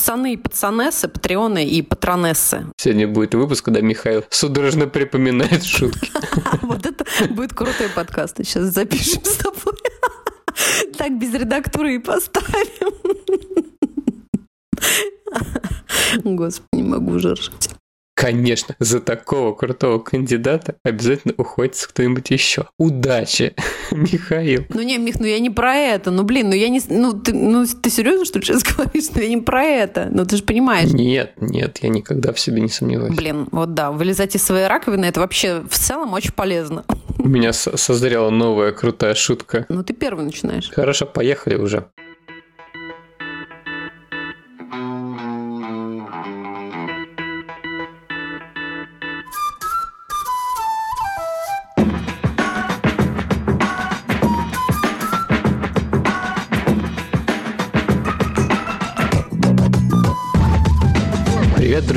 пацаны и пацанессы, патреоны и патронессы. Сегодня будет выпуск, когда Михаил судорожно припоминает шутки. Вот это будет крутой подкаст. Сейчас запишем с тобой. Так без редактуры и поставим. Господи, не могу уже ржать. Конечно, за такого крутого кандидата обязательно уходится кто-нибудь еще. Удачи, Михаил. Ну не, Мих, ну я не про это. Ну блин, ну я не... Ну ты, ну, ты серьезно, что ли, сейчас говоришь? Ну я не про это. Ну ты же понимаешь. Нет, нет, я никогда в себе не сомневаюсь. Блин, вот да, вылезать из своей раковины, это вообще в целом очень полезно. У меня созрела новая крутая шутка. Ну ты первый начинаешь. Хорошо, поехали уже.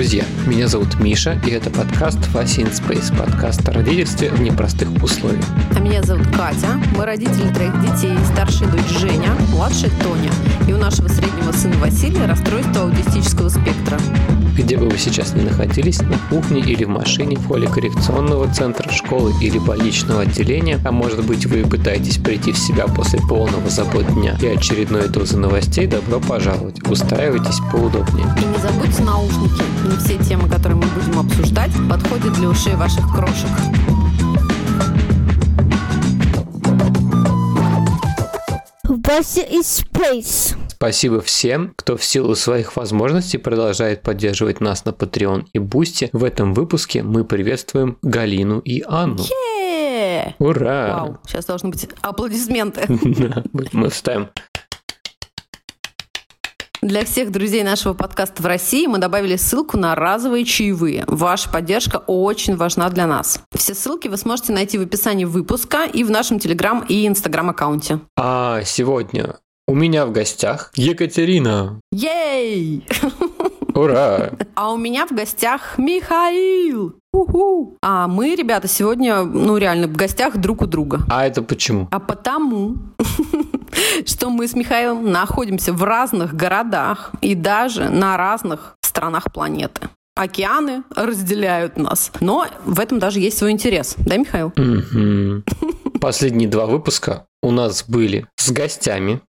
Друзья! Меня зовут Миша, и это подкаст Вася Space, подкаст о родительстве в непростых условиях. А меня зовут Катя. Мы родители троих детей. Старшая дочь Женя, младшая Тоня. И у нашего среднего сына Василия расстройство аутистического спектра. Где бы вы сейчас ни находились, на кухне или в машине, в холле коррекционного центра, школы или больничного отделения, а может быть вы пытаетесь прийти в себя после полного забот дня и очередной дозы новостей, добро пожаловать. Устраивайтесь поудобнее. И не забудьте наушники. Не все темы, которые мы будем обсуждать, подходят для ушей ваших крошек. Вася is space. Спасибо всем, кто в силу своих возможностей продолжает поддерживать нас на Patreon и Бусти. В этом выпуске мы приветствуем Галину и Анну. Yeah! Ура! Вау, сейчас должны быть аплодисменты. Мы вставим для всех друзей нашего подкаста в России мы добавили ссылку на разовые чаевые. Ваша поддержка очень важна для нас. Все ссылки вы сможете найти в описании выпуска и в нашем Телеграм и Инстаграм аккаунте. А сегодня у меня в гостях Екатерина. Ей! Ура! А у меня в гостях Михаил. У-ху. А мы, ребята, сегодня, ну, реально, в гостях друг у друга. А это почему? А потому, что мы с Михаилом находимся в разных городах и даже на разных странах планеты. Океаны разделяют нас. Но в этом даже есть свой интерес. Да, Михаил? Последние два выпуска у нас были с гостями.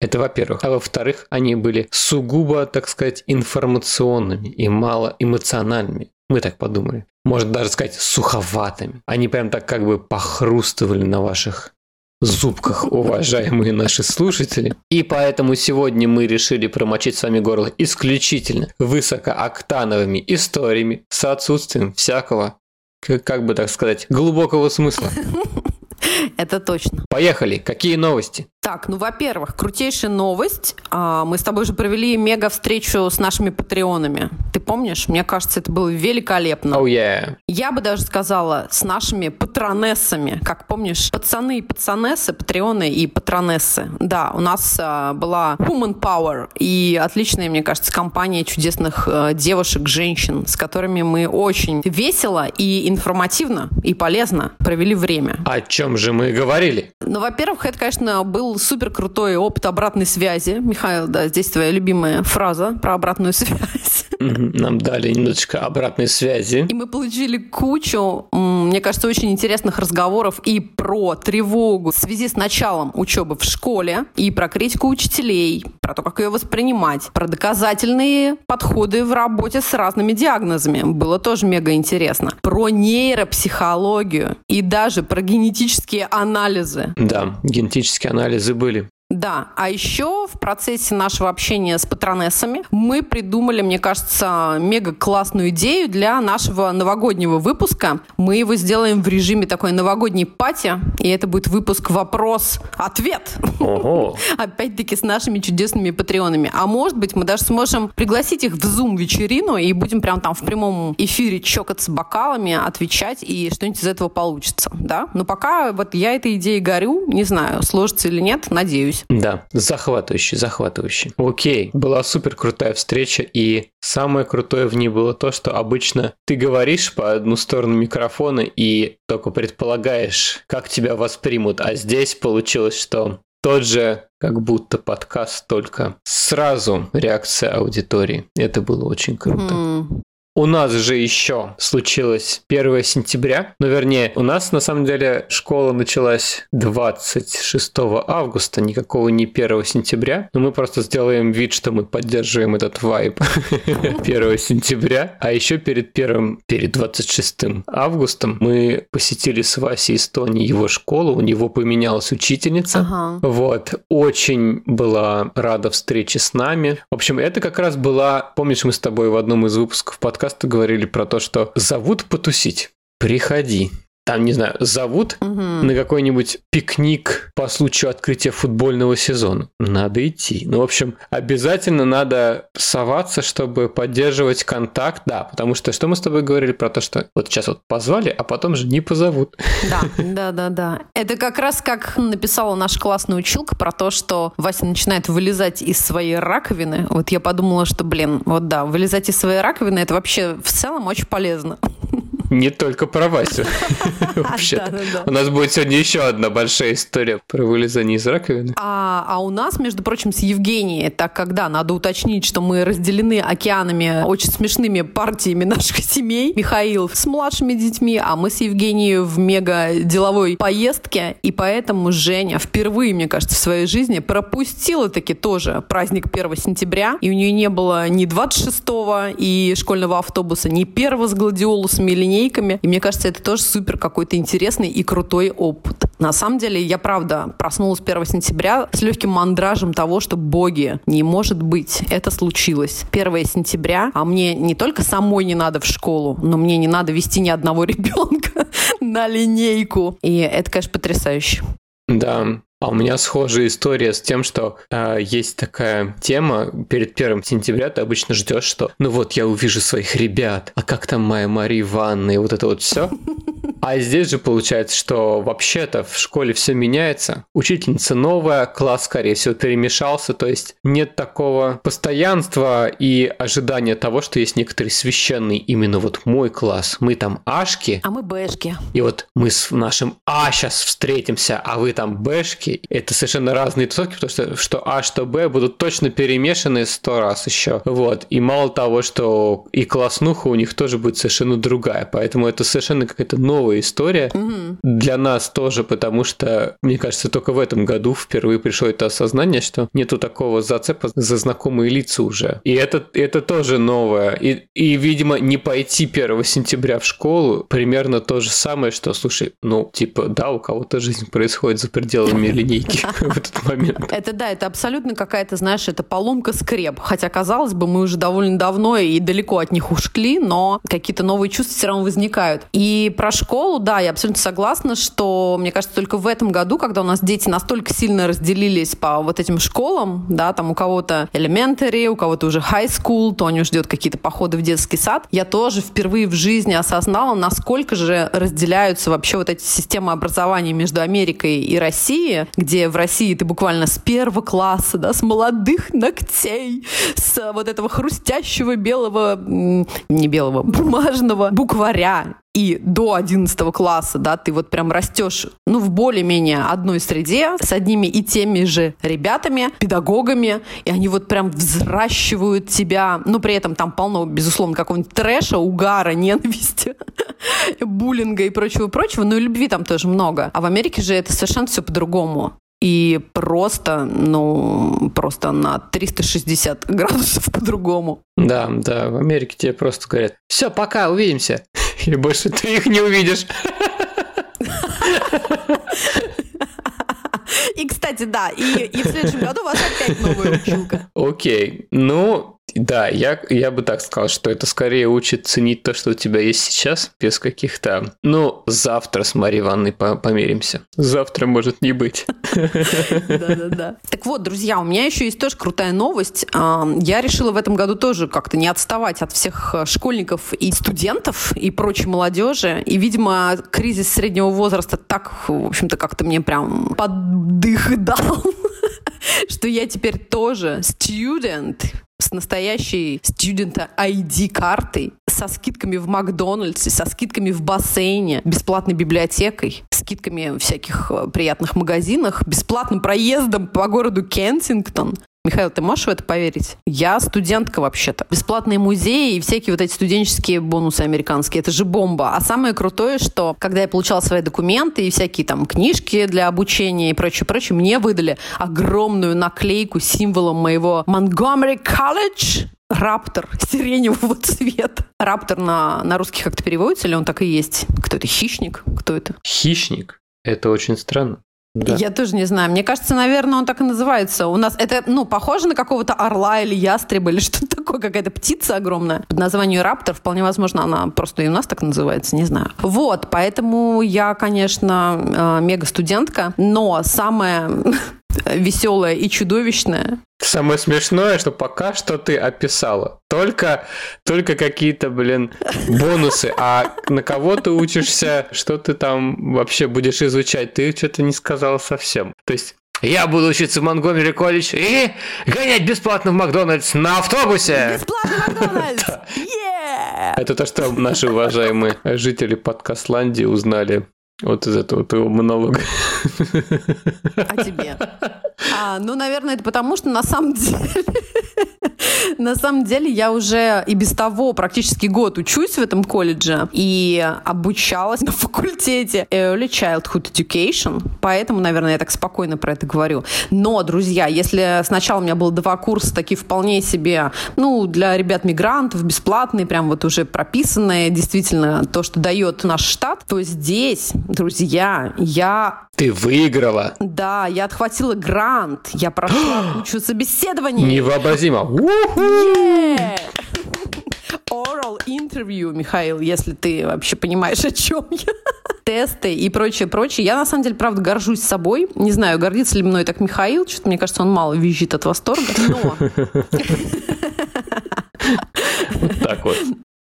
Это во-первых. А во-вторых, они были сугубо, так сказать, информационными и мало эмоциональными. Мы так подумали. Может даже сказать, суховатыми. Они прям так как бы похрустывали на ваших зубках, уважаемые наши слушатели. И поэтому сегодня мы решили промочить с вами горло исключительно высокооктановыми историями с отсутствием всякого, как бы так сказать, глубокого смысла. Это точно. Поехали. Какие новости? Так, ну, во-первых, крутейшая новость. А, мы с тобой же провели мега-встречу с нашими патреонами. Ты помнишь? Мне кажется, это было великолепно. Oh, yeah. Я бы даже сказала, с нашими патронессами. Как помнишь, пацаны и пацанессы, патреоны и патронессы. Да, у нас а, была Human Power и отличная, мне кажется, компания чудесных а, девушек, женщин, с которыми мы очень весело и информативно и полезно провели время. О чем же мы говорили? Ну, во-первых, это, конечно, был супер крутой опыт обратной связи. Михаил, да, здесь твоя любимая фраза про обратную связь. Нам дали немножечко обратной связи. И мы получили кучу, мне кажется, очень интересных разговоров и про тревогу в связи с началом учебы в школе, и про критику учителей, про то, как ее воспринимать, про доказательные подходы в работе с разными диагнозами. Было тоже мега интересно. Про нейропсихологию и даже про генетические анализы. Да, генетические анализы забыли. Да, а еще в процессе нашего общения с патронессами мы придумали, мне кажется, мега классную идею для нашего новогоднего выпуска. Мы его сделаем в режиме такой новогодней пати, и это будет выпуск «Вопрос-ответ». Опять-таки с нашими чудесными патреонами. А может быть, мы даже сможем пригласить их в Zoom-вечерину и будем прям там в прямом эфире чокаться бокалами, отвечать, и что-нибудь из этого получится, да? Но пока вот я этой идеей горю, не знаю, сложится или нет, надеюсь надеюсь. Да, захватывающий, захватывающий. Окей, была супер крутая встреча, и самое крутое в ней было то, что обычно ты говоришь по одну сторону микрофона и только предполагаешь, как тебя воспримут, а здесь получилось, что тот же как будто подкаст, только сразу реакция аудитории. Это было очень круто. Mm. У нас же еще случилось 1 сентября. Ну, вернее, у нас на самом деле школа началась 26 августа, никакого не 1 сентября. Но мы просто сделаем вид, что мы поддерживаем этот вайб 1 сентября. А еще перед первым, перед 26 августом мы посетили с Васей из Тони его школу. У него поменялась учительница. Ага. Вот. Очень была рада встрече с нами. В общем, это как раз была... Помнишь, мы с тобой в одном из выпусков подкаста подкаста говорили про то, что зовут потусить. Приходи там, не знаю, зовут угу. на какой-нибудь пикник по случаю открытия футбольного сезона. Надо идти. Ну, в общем, обязательно надо соваться, чтобы поддерживать контакт. Да, потому что что мы с тобой говорили про то, что вот сейчас вот позвали, а потом же не позовут. Да, да, да, да. Это как раз как написала наша классная училка про то, что Вася начинает вылезать из своей раковины. Вот я подумала, что, блин, вот да, вылезать из своей раковины, это вообще в целом очень полезно. Не только про Васю. Вообще. У нас будет сегодня еще одна большая история про вылезание из раковины. А, а у нас, между прочим, с Евгенией, так как, да, надо уточнить, что мы разделены океанами очень смешными партиями наших семей. Михаил с младшими детьми, а мы с Евгенией в мега деловой поездке. И поэтому Женя впервые, мне кажется, в своей жизни пропустила таки тоже праздник 1 сентября. И у нее не было ни 26-го и школьного автобуса, ни первого с гладиолусами или линейками. И мне кажется, это тоже супер какой-то интересный и крутой опыт. На самом деле, я правда проснулась 1 сентября с легким мандражем того, что боги, не может быть, это случилось. 1 сентября, а мне не только самой не надо в школу, но мне не надо вести ни одного ребенка на линейку. И это, конечно, потрясающе. Да, а у меня схожая история с тем, что э, есть такая тема, перед первым сентября ты обычно ждешь, что ну вот я увижу своих ребят, а как там моя Мария Ивановна и вот это вот все. А здесь же получается, что вообще-то в школе все меняется. Учительница новая, класс, скорее всего, перемешался, то есть нет такого постоянства и ожидания того, что есть некоторый священный именно вот мой класс. Мы там ашки. А мы бэшки. И вот мы с нашим А сейчас встретимся, а вы там бэшки. Это совершенно разные тусовки, потому что что А, что Б будут точно перемешаны сто раз еще. Вот. И мало того, что и класснуха у них тоже будет совершенно другая. Поэтому это совершенно какая-то новая история угу. для нас тоже, потому что, мне кажется, только в этом году впервые пришло это осознание, что нету такого зацепа за знакомые лица уже. И это, это тоже новое. И, и, видимо, не пойти 1 сентября в школу примерно то же самое, что, слушай, ну, типа, да, у кого-то жизнь происходит за пределами линейки в этот момент. Это да, это абсолютно какая-то, знаешь, это поломка скреп. Хотя, казалось бы, мы уже довольно давно и далеко от них ушли, но какие-то новые чувства все равно возникают. И про школу да, я абсолютно согласна, что, мне кажется, только в этом году, когда у нас дети настолько сильно разделились по вот этим школам, да, там у кого-то elementary, у кого-то уже high school, Тоня ждет какие-то походы в детский сад, я тоже впервые в жизни осознала, насколько же разделяются вообще вот эти системы образования между Америкой и Россией, где в России ты буквально с первого класса, да, с молодых ногтей, с вот этого хрустящего белого, не белого, бумажного букваря и до 11 класса, да, ты вот прям растешь, ну, в более-менее одной среде с одними и теми же ребятами, педагогами, и они вот прям взращивают тебя, ну, при этом там полно, безусловно, какого-нибудь трэша, угара, ненависти, буллинга и прочего-прочего, но и любви там тоже много. А в Америке же это совершенно все по-другому и просто, ну, просто на 360 градусов по-другому. Да, да, в Америке тебе просто говорят, все, пока, увидимся. И больше ты их не увидишь. И, кстати, да, и, и в следующем году у вас опять новая училка. Окей, ну, да, я, я бы так сказал, что это скорее учит ценить то, что у тебя есть сейчас, без каких-то... Ну, завтра с Марией Ивановной померимся. Завтра может не быть. Да-да-да. Так вот, друзья, у меня еще есть тоже крутая новость. Я решила в этом году тоже как-то не отставать от всех э, школьников и студентов и прочей молодежи. И, видимо, кризис среднего возраста так, в общем-то, как-то мне прям поддых дал что я теперь тоже student с настоящей студента ID-картой, со скидками в Макдональдсе, со скидками в бассейне, бесплатной библиотекой, скидками в всяких э, приятных магазинах, бесплатным проездом по городу Кенсингтон, Михаил, ты можешь в это поверить? Я студентка вообще-то. Бесплатные музеи и всякие вот эти студенческие бонусы американские. Это же бомба. А самое крутое, что когда я получала свои документы и всякие там книжки для обучения и прочее, прочее, мне выдали огромную наклейку с символом моего Montgomery College Раптор сиреневого цвета. Раптор на, на русский как-то переводится или он так и есть? Кто это? Хищник? Кто это? Хищник? Это очень странно. Да. Я тоже не знаю. Мне кажется, наверное, он так и называется. У нас это, ну, похоже на какого-то орла или ястреба или что-то такое, какая-то птица огромная. Под названием раптор, вполне возможно, она просто и у нас так называется, не знаю. Вот, поэтому я, конечно, э, мега-студентка, но самое веселое и чудовищное Самое смешное, что пока что ты описала. Только, только какие-то, блин, бонусы. А на кого ты учишься, что ты там вообще будешь изучать, ты что-то не сказала совсем. То есть я буду учиться в Монгомери колледж и гонять бесплатно в Макдональдс на автобусе. Бесплатно Макдональдс! Это то, что наши уважаемые жители подкастландии узнали вот из этого твоего монолога. А тебе? А, ну, наверное, это потому, что на самом деле... На самом деле я уже и без того практически год учусь в этом колледже и обучалась на факультете Early Childhood Education, поэтому, наверное, я так спокойно про это говорю. Но, друзья, если сначала у меня было два курса, такие вполне себе, ну, для ребят-мигрантов, бесплатные, прям вот уже прописанные, действительно, то, что дает наш штат, то здесь, друзья, я ты выиграла. Да, я отхватила грант. Я прошла кучу собеседований. Невообразимо. Yeah! Oral interview, Михаил, если ты вообще понимаешь, о чем я. Тесты и прочее, прочее. Я, на самом деле, правда, горжусь собой. Не знаю, гордится ли мной так Михаил. Что-то, мне кажется, он мало визжит от восторга. Но... Так вот.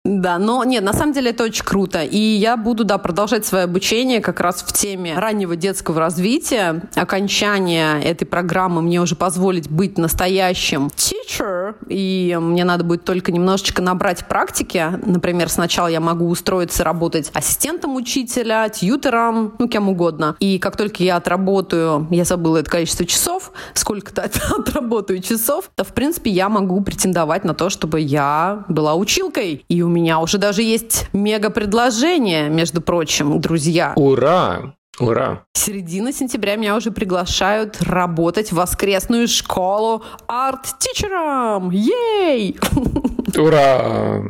Да, но нет, на самом деле это очень круто. И я буду, да, продолжать свое обучение как раз в теме раннего детского развития. Окончание этой программы мне уже позволит быть настоящим teacher. И мне надо будет только немножечко набрать практики. Например, сначала я могу устроиться работать ассистентом учителя, тьютером, ну, кем угодно. И как только я отработаю, я забыла это количество часов, сколько-то отработаю часов, то, в принципе, я могу претендовать на то, чтобы я была училкой. И у меня уже даже есть мега-предложение, между прочим, друзья. Ура! Ура! Середина сентября меня уже приглашают работать в воскресную школу арт-тичером. Ей! Ура!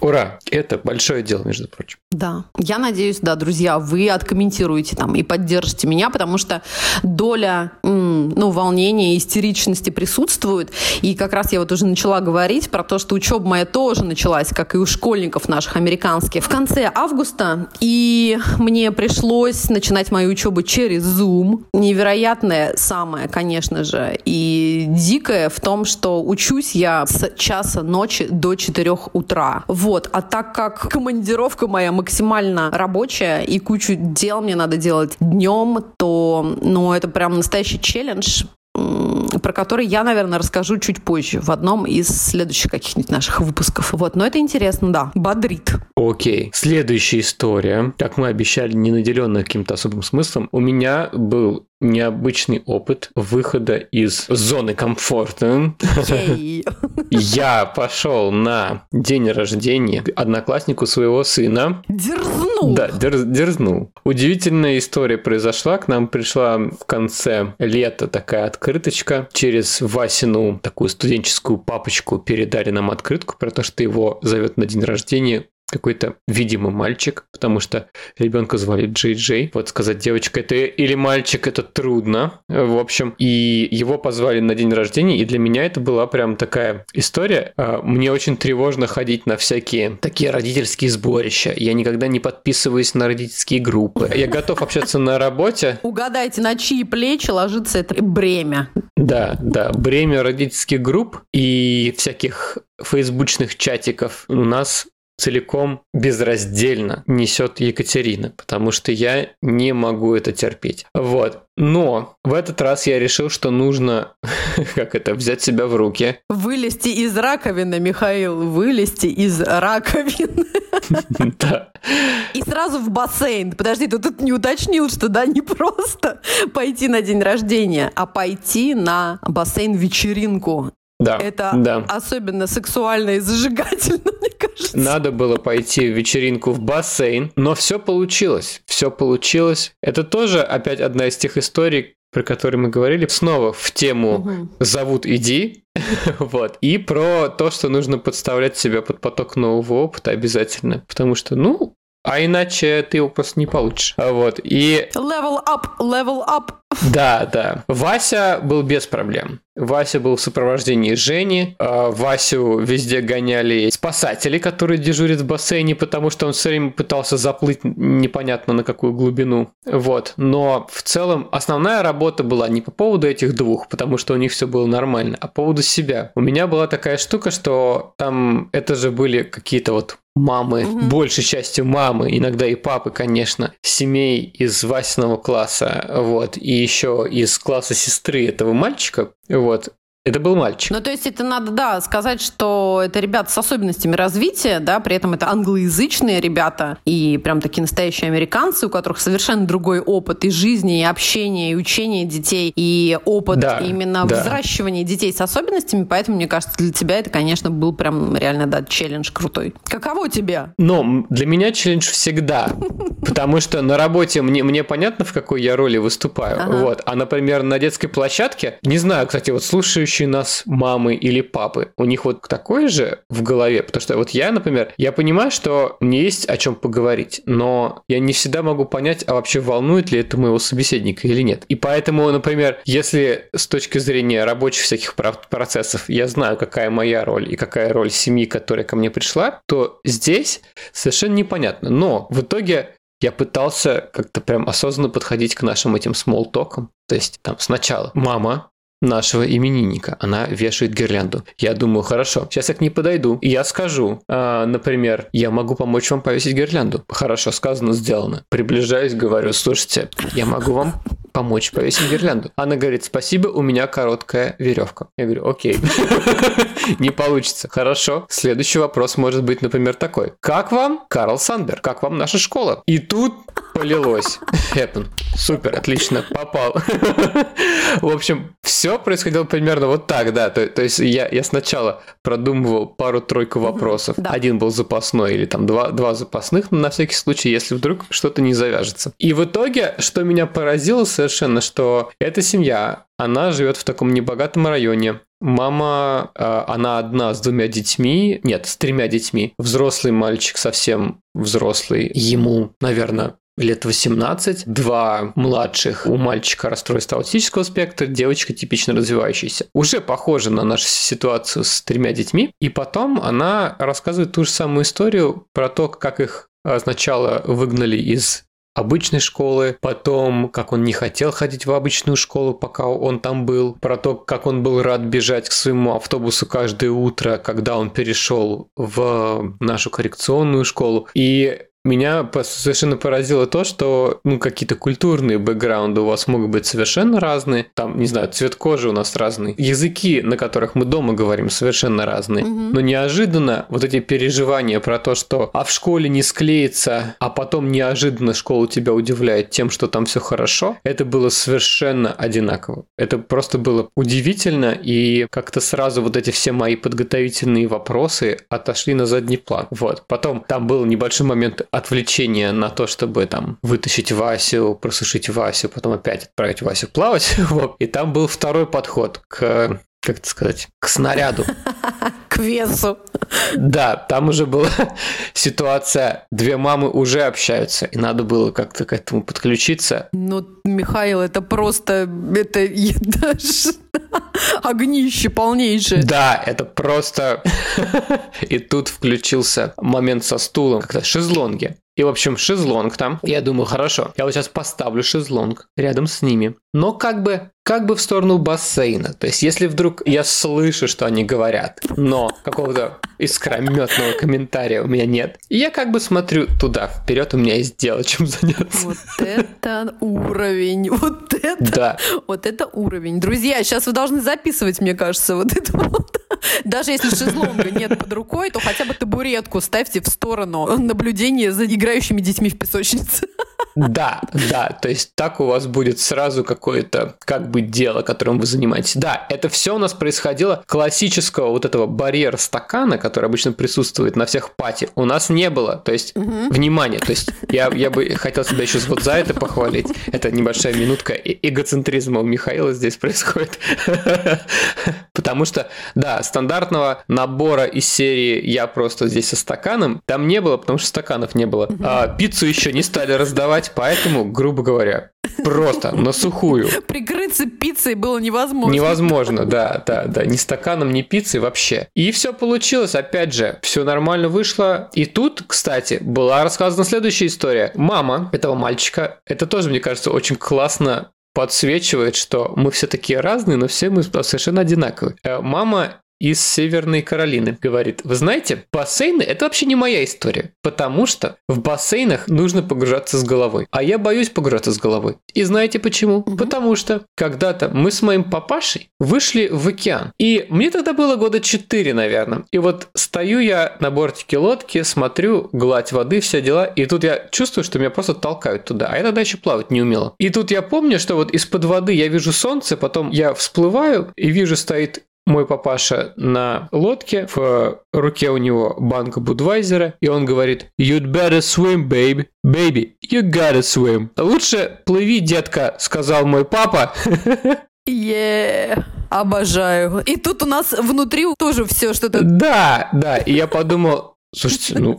Ура! Это большое дело, между прочим. Да. Я надеюсь, да, друзья, вы откомментируете там и поддержите меня, потому что доля ну, волнения и истеричности присутствует. И как раз я вот уже начала говорить про то, что учеба моя тоже началась, как и у школьников наших американских, в конце августа. И мне пришлось начинать мою учебу через Zoom. Невероятное самое, конечно же, и дикое в том, что учусь я с часа ночи до 4 утра. Вот. А так как командировка моя максимально рабочая и кучу дел мне надо делать днем, то ну, это прям настоящий челлендж про который я, наверное, расскажу чуть позже в одном из следующих каких-нибудь наших выпусков. Вот, но это интересно, да, бодрит. Окей. Следующая история, как мы обещали, не наделенная каким-то особым смыслом. У меня был необычный опыт выхода из зоны комфорта. Я пошел на день рождения однокласснику своего сына. Дерзнул. Да, дерз, дерзнул. Удивительная история произошла. К нам пришла в конце лета такая открыточка. Через Васину такую студенческую папочку передали нам открытку про то, что его зовет на день рождения какой-то видимый мальчик, потому что ребенка звали Джей Джей. Вот сказать, девочка это или мальчик, это трудно. В общем, и его позвали на день рождения, и для меня это была прям такая история. А, мне очень тревожно ходить на всякие такие родительские сборища. Я никогда не подписываюсь на родительские группы. Я готов общаться на работе. Угадайте, на чьи плечи ложится это бремя. Да, да, бремя родительских групп и всяких фейсбучных чатиков у нас целиком безраздельно несет Екатерина, потому что я не могу это терпеть. Вот. Но в этот раз я решил, что нужно, как это, взять себя в руки. Вылезти из раковины, Михаил, вылезти из раковины. Да. И сразу в бассейн. Подожди, ты тут не уточнил, что да, не просто пойти на день рождения, а пойти на бассейн-вечеринку. Да, Это да. особенно сексуально и зажигательно, мне кажется. Надо было пойти в вечеринку в бассейн, но все получилось. Все получилось. Это тоже опять одна из тех историй, про которые мы говорили, снова в тему угу. «зовут, иди», вот, и про то, что нужно подставлять себя под поток нового опыта обязательно, потому что, ну, а иначе ты его просто не получишь. Вот, и... Level up, level up. Да, да. Вася был без проблем. Вася был в сопровождении Жени. А, Васю везде гоняли спасатели, которые дежурят в бассейне, потому что он все время пытался заплыть непонятно на какую глубину. Вот. Но в целом основная работа была не по поводу этих двух, потому что у них все было нормально, а по поводу себя. У меня была такая штука, что там это же были какие-то вот мамы, угу. большей частью мамы, иногда и папы, конечно, семей из Васиного класса, вот, и еще из класса сестры этого мальчика, вот, это был мальчик. Ну, то есть это надо, да, сказать, что это ребята с особенностями развития, да, при этом это англоязычные ребята и прям такие настоящие американцы, у которых совершенно другой опыт и жизни, и общения, и учения детей, и опыт да, именно да. взращивания детей с особенностями, поэтому, мне кажется, для тебя это, конечно, был прям реально, да, челлендж крутой. Каково тебе? Ну, для меня челлендж всегда, потому что на работе мне, мне понятно, в какой я роли выступаю, вот, а, например, на детской площадке, не знаю, кстати, вот слушающие слушающие нас мамы или папы, у них вот такое же в голове? Потому что вот я, например, я понимаю, что мне есть о чем поговорить, но я не всегда могу понять, а вообще волнует ли это моего собеседника или нет. И поэтому, например, если с точки зрения рабочих всяких процессов я знаю, какая моя роль и какая роль семьи, которая ко мне пришла, то здесь совершенно непонятно. Но в итоге я пытался как-то прям осознанно подходить к нашим этим смолтокам. То есть там сначала мама нашего именинника. Она вешает гирлянду. Я думаю, хорошо, сейчас я к ней подойду, и я скажу, э, например, я могу помочь вам повесить гирлянду. Хорошо, сказано, сделано. Приближаюсь, говорю, слушайте, я могу вам помочь повесить гирлянду. Она говорит, спасибо, у меня короткая веревка. Я говорю, окей. Не получится. Хорошо. Следующий вопрос может быть, например, такой. Как вам Карл Сандер? Как вам наша школа? И тут полилось. Хэппен. Супер, отлично, попал. В общем, все происходило примерно вот так, да. То, то есть я, я сначала продумывал пару-тройку вопросов. Да. Один был запасной или там два, два запасных, на всякий случай, если вдруг что-то не завяжется. И в итоге, что меня поразило совершенно, что эта семья, она живет в таком небогатом районе, Мама, а, она одна с двумя детьми, нет, с тремя детьми. Взрослый мальчик совсем взрослый, ему, наверное, лет 18, два младших, у мальчика расстройство аутического спектра, девочка типично развивающаяся. Уже похоже на нашу ситуацию с тремя детьми. И потом она рассказывает ту же самую историю про то, как их сначала выгнали из обычной школы, потом, как он не хотел ходить в обычную школу, пока он там был, про то, как он был рад бежать к своему автобусу каждое утро, когда он перешел в нашу коррекционную школу. И меня совершенно поразило то, что ну, какие-то культурные бэкграунды у вас могут быть совершенно разные. Там, не знаю, цвет кожи у нас разный. Языки, на которых мы дома говорим, совершенно разные. Угу. Но неожиданно вот эти переживания про то, что а в школе не склеится, а потом неожиданно школа тебя удивляет тем, что там все хорошо, это было совершенно одинаково. Это просто было удивительно, и как-то сразу вот эти все мои подготовительные вопросы отошли на задний план. Вот. Потом там был небольшой момент отвлечение на то, чтобы там вытащить Васю, просушить Васю, потом опять отправить Васю плавать. И там был второй подход к как это сказать, к снаряду. К весу. Да, там уже была ситуация, две мамы уже общаются, и надо было как-то к этому подключиться. Ну, Михаил, это просто, это даже огнище полнейшее. Да, это просто... И тут включился момент со стулом, как-то шезлонги. И, в общем, шезлонг там. Я думаю, хорошо, я вот сейчас поставлю шезлонг рядом с ними. Но как бы как бы в сторону бассейна. То есть, если вдруг я слышу, что они говорят, но какого-то искрометного комментария у меня нет, я как бы смотрю туда, вперед у меня есть дело, чем заняться. Вот это уровень, вот это, да. вот это уровень. Друзья, сейчас вы должны записывать, мне кажется, вот это вот. Даже если шезлонга нет под рукой, то хотя бы табуретку ставьте в сторону наблюдения за играющими детьми в песочнице. Да, да, то есть так у вас будет сразу какое-то как бы дело, которым вы занимаетесь. Да, это все у нас происходило классического вот этого барьера стакана, который обычно присутствует на всех пати, у нас не было. То есть, угу. внимание, то есть я, я бы хотел себя еще вот за это похвалить. Это небольшая минутка эгоцентризма у Михаила здесь происходит. Потому что, да, стандартного набора из серии «Я просто здесь со стаканом» там не было, потому что стаканов не было. А пиццу еще не стали раздавать, поэтому, грубо говоря, Просто на сухую. Прикрыться пиццей было невозможно. Невозможно, да, да, да. Ни стаканом, ни пиццей вообще. И все получилось, опять же, все нормально вышло. И тут, кстати, была рассказана следующая история. Мама этого мальчика, это тоже, мне кажется, очень классно подсвечивает, что мы все такие разные, но все мы совершенно одинаковые. Э, мама из Северной Каролины говорит, вы знаете, бассейны – это вообще не моя история, потому что в бассейнах нужно погружаться с головой, а я боюсь погружаться с головой. И знаете почему? Угу. Потому что когда-то мы с моим папашей вышли в океан, и мне тогда было года 4, наверное, и вот стою я на бортике лодки, смотрю, гладь воды, все дела, и тут я чувствую, что меня просто толкают туда, а я тогда еще плавать не умела. И тут я помню, что вот из-под воды я вижу солнце, потом я всплываю и вижу стоит мой папаша на лодке, в руке у него банка Будвайзера, и он говорит «You'd better swim, baby, baby, you gotta swim». «Лучше плыви, детка», сказал мой папа. Yeah. Обожаю. И тут у нас внутри тоже все что-то... Да, да. И я подумал, Слушайте, ну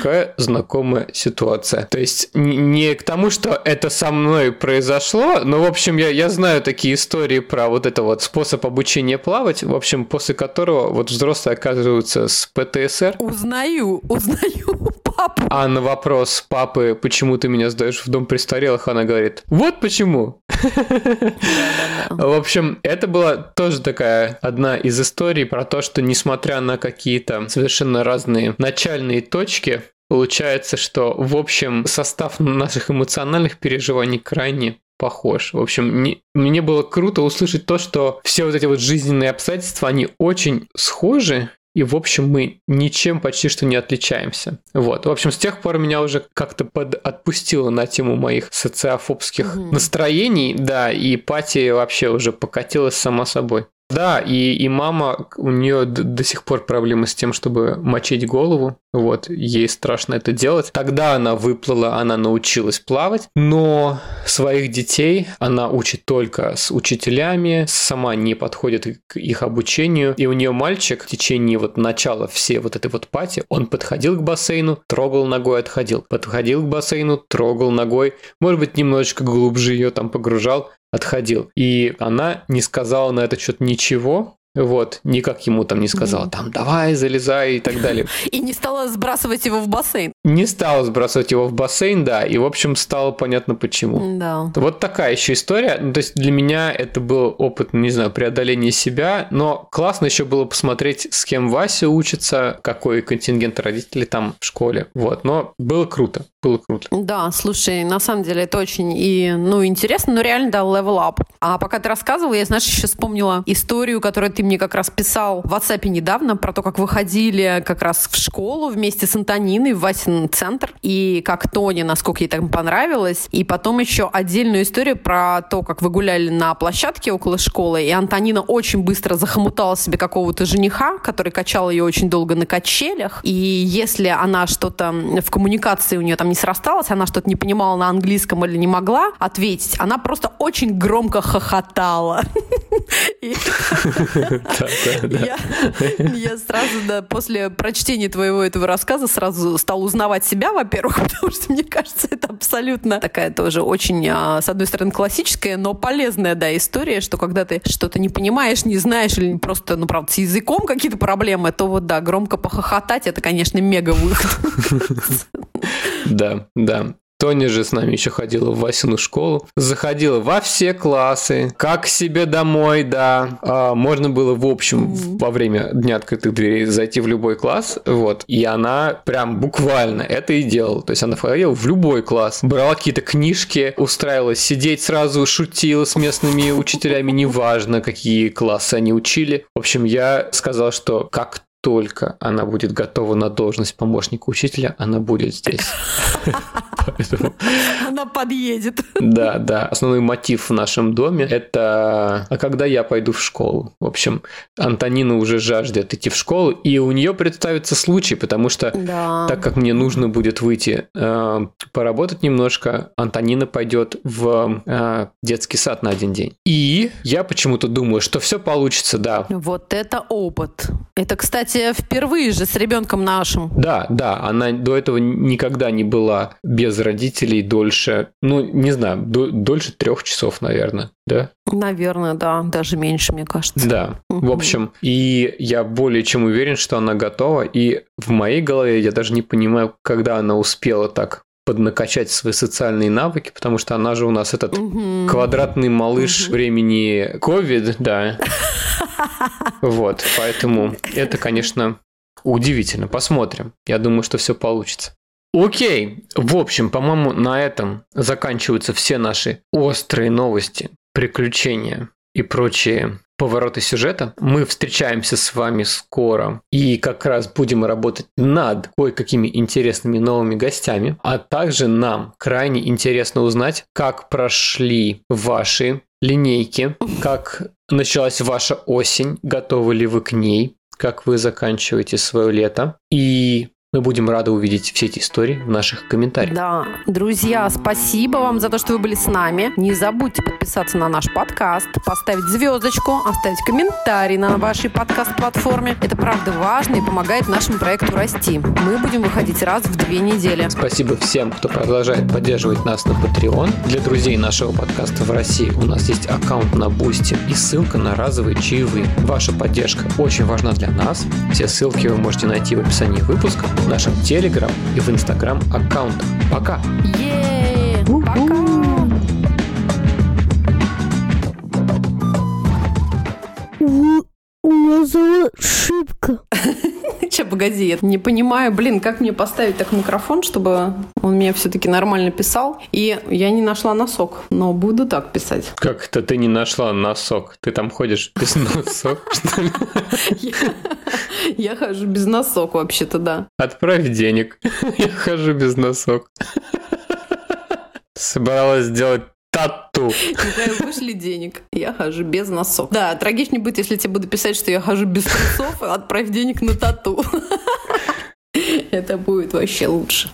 какая знакомая ситуация. То есть не к тому, что это со мной произошло, но, в общем, я, я знаю такие истории про вот это вот способ обучения плавать, в общем, после которого вот взрослые оказываются с ПТСР. Узнаю, узнаю папу. А на вопрос папы, почему ты меня сдаешь в дом престарелых, она говорит, вот почему. В общем, это была тоже такая одна из историй про то, что несмотря на какие-то совершенно разные начальные точки, получается, что в общем состав наших эмоциональных переживаний крайне похож. В общем, не, мне было круто услышать то, что все вот эти вот жизненные обстоятельства, они очень схожи, и, в общем, мы ничем почти что не отличаемся. Вот. В общем, с тех пор меня уже как-то под... отпустило на тему моих социофобских угу. настроений, да, и пати вообще уже покатилась сама собой. Да, и, и мама, у нее до, до сих пор проблемы с тем, чтобы мочить голову. Вот, ей страшно это делать. Тогда она выплыла, она научилась плавать, но своих детей она учит только с учителями, сама не подходит к их обучению. И у нее мальчик в течение вот начала всей вот этой вот пати, он подходил к бассейну, трогал ногой, отходил. Подходил к бассейну, трогал ногой, может быть, немножечко глубже ее там погружал, отходил. И она не сказала на это что-то ничего, вот, никак ему там не сказала, там, давай, залезай и так далее. И не стала сбрасывать его в бассейн. Не стала сбрасывать его в бассейн, да, и, в общем, стало понятно почему. Да. Вот такая еще история. Ну, то есть для меня это был опыт, не знаю, преодоления себя, но классно еще было посмотреть, с кем Вася учится, какой контингент родителей там в школе. Вот, но было круто, было круто. Да, слушай, на самом деле это очень и, ну, интересно, но реально, да, level up. А пока ты рассказывал, я, знаешь, еще вспомнила историю, которую ты мне как раз писал в WhatsApp недавно про то, как вы ходили как раз в школу вместе с Антониной в Васин центр, и как Тони, насколько ей там понравилось. И потом еще отдельную историю про то, как вы гуляли на площадке около школы, и Антонина очень быстро захомутала себе какого-то жениха, который качал ее очень долго на качелях. И если она что-то в коммуникации у нее там не срасталось, она что-то не понимала на английском или не могла ответить, она просто очень громко хохотала. Я сразу, да, после прочтения твоего этого рассказа сразу стал узнавать себя, во-первых, потому что, мне кажется, это абсолютно такая тоже очень, а, с одной стороны, классическая, но полезная, да, история, что когда ты что-то не понимаешь, не знаешь, или просто, ну, правда, с языком какие-то проблемы, то вот, да, громко похохотать, это, конечно, мега выход. Да, да. Тоня же с нами еще ходила в Васину школу. Заходила во все классы. Как себе домой, да. А, можно было, в общем, во время Дня открытых дверей зайти в любой класс. Вот. И она прям буквально это и делала. То есть она входила в любой класс. Брала какие-то книжки, устраивалась сидеть сразу, шутила с местными учителями, неважно, какие классы они учили. В общем, я сказал, что как только она будет готова на должность помощника учителя, она будет здесь. Она подъедет. Да, да. Основной мотив в нашем доме – это «А когда я пойду в школу?». В общем, Антонина уже жаждет идти в школу, и у нее представится случай, потому что так как мне нужно будет выйти э, поработать немножко, Антонина пойдет в э, детский сад на один день. И я почему-то думаю, что все получится, да. Вот это опыт. Это, кстати, впервые же с ребенком нашим. Да, да, она до этого никогда не была без родителей дольше, ну, не знаю, дольше трех часов, наверное, да? Наверное, да, даже меньше, мне кажется. Да, угу. в общем, и я более чем уверен, что она готова, и в моей голове я даже не понимаю, когда она успела так поднакачать свои социальные навыки, потому что она же у нас этот угу. квадратный малыш угу. времени COVID, да. Вот, поэтому это, конечно, удивительно. Посмотрим. Я думаю, что все получится. Окей, в общем, по-моему, на этом заканчиваются все наши острые новости, приключения и прочие повороты сюжета. Мы встречаемся с вами скоро и как раз будем работать над кое-какими интересными новыми гостями, а также нам крайне интересно узнать, как прошли ваши линейки, как началась ваша осень, готовы ли вы к ней, как вы заканчиваете свое лето. И мы будем рады увидеть все эти истории в наших комментариях. Да. Друзья, спасибо вам за то, что вы были с нами. Не забудьте подписаться на наш подкаст, поставить звездочку, оставить комментарий на вашей подкаст-платформе. Это правда важно и помогает нашему проекту расти. Мы будем выходить раз в две недели. Спасибо всем, кто продолжает поддерживать нас на Patreon. Для друзей нашего подкаста в России у нас есть аккаунт на Бусти и ссылка на разовые чаевые. Ваша поддержка очень важна для нас. Все ссылки вы можете найти в описании выпуска в нашем Телеграм и в Инстаграм аккаунтах. Пока! Пока! У нас ошибка. Погоди, я не понимаю, блин, как мне поставить так микрофон, чтобы он меня все-таки нормально писал. И я не нашла носок, но буду так писать. Как это ты не нашла носок? Ты там ходишь без носок, что ли? Я хожу без носок вообще-то, да. Отправь денег. Я хожу без носок. Собралась сделать тату. Михаил, вышли денег. Я хожу без носок. Да, трагичнее будет, если тебе буду писать, что я хожу без трусов, отправь денег на тату. Это будет вообще лучше.